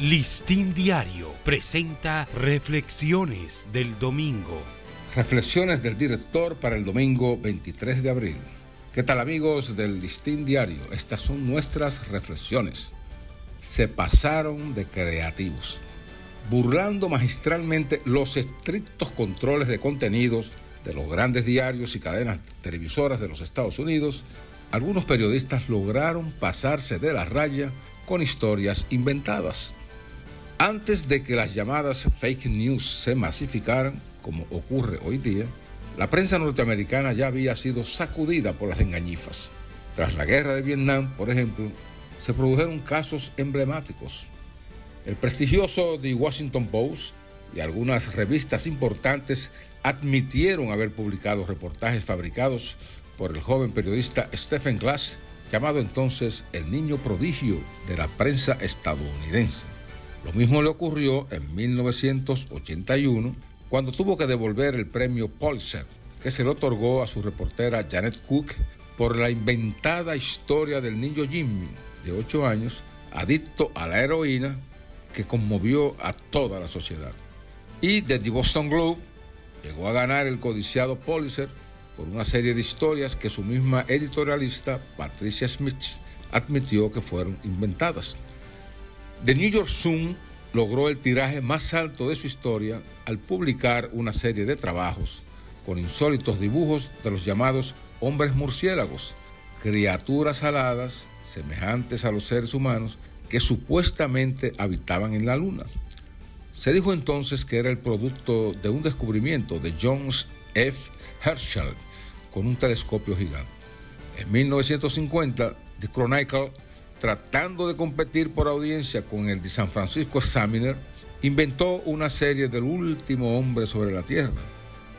Listín Diario presenta Reflexiones del Domingo. Reflexiones del director para el domingo 23 de abril. ¿Qué tal amigos del Listín Diario? Estas son nuestras reflexiones. Se pasaron de creativos, burlando magistralmente los estrictos controles de contenidos de los grandes diarios y cadenas televisoras de los Estados Unidos. Algunos periodistas lograron pasarse de la raya con historias inventadas antes de que las llamadas fake news se masificaran, como ocurre hoy día, la prensa norteamericana ya había sido sacudida por las engañifas. Tras la guerra de Vietnam, por ejemplo, se produjeron casos emblemáticos. El prestigioso The Washington Post y algunas revistas importantes admitieron haber publicado reportajes fabricados por el joven periodista Stephen Glass, llamado entonces el niño prodigio de la prensa estadounidense. Lo mismo le ocurrió en 1981 cuando tuvo que devolver el premio Pulitzer, que se le otorgó a su reportera Janet Cook por la inventada historia del niño Jimmy, de 8 años, adicto a la heroína, que conmovió a toda la sociedad. Y The Boston Globe llegó a ganar el codiciado Pulitzer por una serie de historias que su misma editorialista, Patricia Smith, admitió que fueron inventadas. The New York Sun logró el tiraje más alto de su historia al publicar una serie de trabajos con insólitos dibujos de los llamados hombres murciélagos, criaturas aladas semejantes a los seres humanos que supuestamente habitaban en la luna. Se dijo entonces que era el producto de un descubrimiento de Jones F. Herschel con un telescopio gigante. En 1950, The Chronicle tratando de competir por audiencia con el de San Francisco Examiner, inventó una serie del último hombre sobre la Tierra,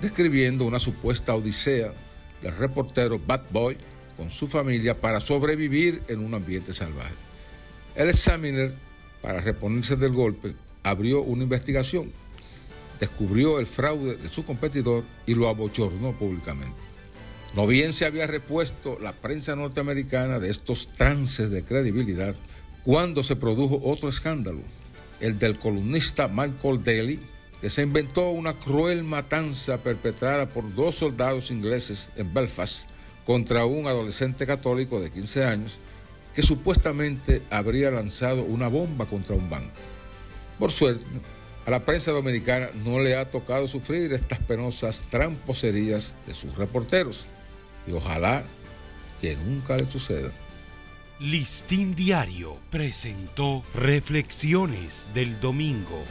describiendo una supuesta odisea del reportero Bad Boy con su familia para sobrevivir en un ambiente salvaje. El Examiner, para reponerse del golpe, abrió una investigación, descubrió el fraude de su competidor y lo abochornó públicamente. No bien se había repuesto la prensa norteamericana de estos trances de credibilidad cuando se produjo otro escándalo, el del columnista Michael Daly, que se inventó una cruel matanza perpetrada por dos soldados ingleses en Belfast contra un adolescente católico de 15 años que supuestamente habría lanzado una bomba contra un banco. Por suerte, a la prensa dominicana no le ha tocado sufrir estas penosas tramposerías de sus reporteros y ojalá que nunca le suceda. Listín Diario presentó Reflexiones del Domingo.